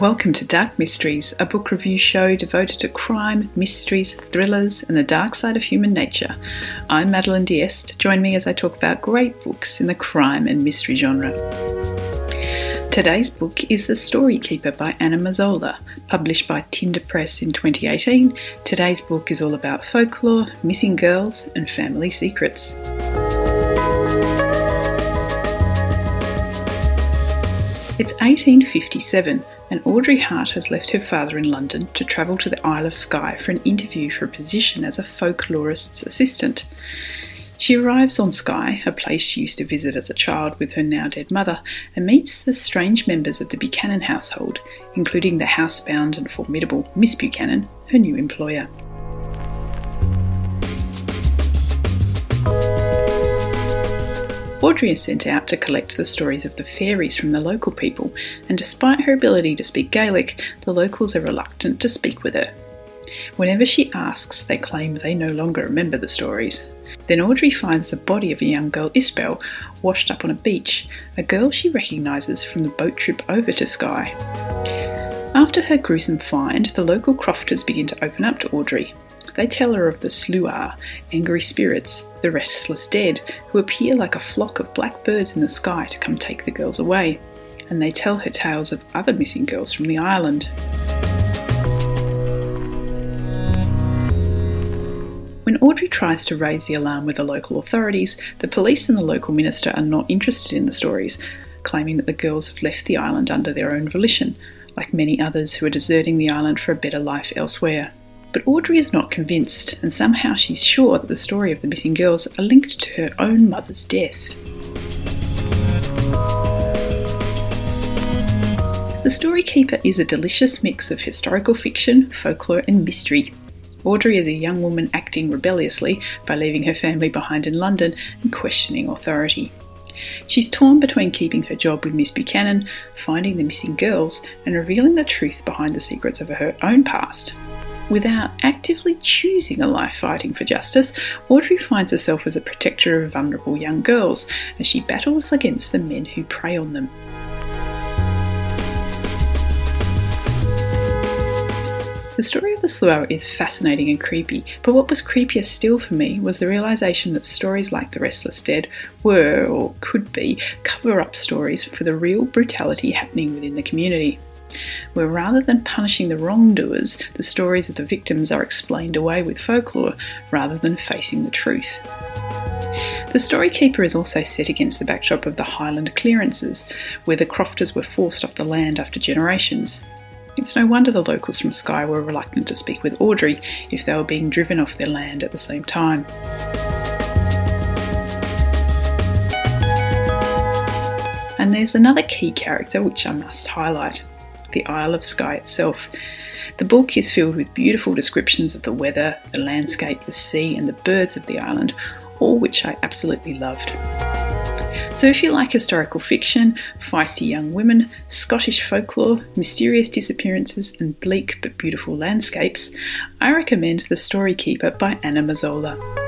Welcome to Dark Mysteries, a book review show devoted to crime, mysteries, thrillers, and the dark side of human nature. I'm Madeleine D'Este. Join me as I talk about great books in the crime and mystery genre. Today's book is The Story Keeper by Anna Mazzola, published by Tinder Press in 2018. Today's book is all about folklore, missing girls, and family secrets. It's 1857 and Audrey Hart has left her father in London to travel to the Isle of Skye for an interview for a position as a folklorist's assistant. She arrives on Skye, a place she used to visit as a child with her now dead mother, and meets the strange members of the Buchanan household, including the housebound and formidable Miss Buchanan, her new employer. Audrey is sent out to collect the stories of the fairies from the local people, and despite her ability to speak Gaelic, the locals are reluctant to speak with her. Whenever she asks, they claim they no longer remember the stories. Then Audrey finds the body of a young girl, Isbel, washed up on a beach, a girl she recognises from the boat trip over to Skye. After her gruesome find, the local crofters begin to open up to Audrey, they tell her of the sluagh, angry spirits, the restless dead, who appear like a flock of black birds in the sky to come take the girls away. And they tell her tales of other missing girls from the island. When Audrey tries to raise the alarm with the local authorities, the police and the local minister are not interested in the stories, claiming that the girls have left the island under their own volition, like many others who are deserting the island for a better life elsewhere. But Audrey is not convinced, and somehow she's sure that the story of the missing girls are linked to her own mother's death. The Story Keeper is a delicious mix of historical fiction, folklore, and mystery. Audrey is a young woman acting rebelliously by leaving her family behind in London and questioning authority. She's torn between keeping her job with Miss Buchanan, finding the missing girls, and revealing the truth behind the secrets of her own past. Without actively choosing a life fighting for justice, Audrey finds herself as a protector of vulnerable young girls as she battles against the men who prey on them. The story of the sluagh is fascinating and creepy, but what was creepier still for me was the realization that stories like The Restless Dead were, or could be, cover up stories for the real brutality happening within the community where rather than punishing the wrongdoers, the stories of the victims are explained away with folklore rather than facing the truth. The Story Keeper is also set against the backdrop of the Highland clearances, where the crofters were forced off the land after generations. It's no wonder the locals from Skye were reluctant to speak with Audrey if they were being driven off their land at the same time. And there's another key character which I must highlight the Isle of Skye itself. The book is filled with beautiful descriptions of the weather, the landscape, the sea, and the birds of the island, all which I absolutely loved. So, if you like historical fiction, feisty young women, Scottish folklore, mysterious disappearances, and bleak but beautiful landscapes, I recommend The Story Keeper by Anna Mazzola.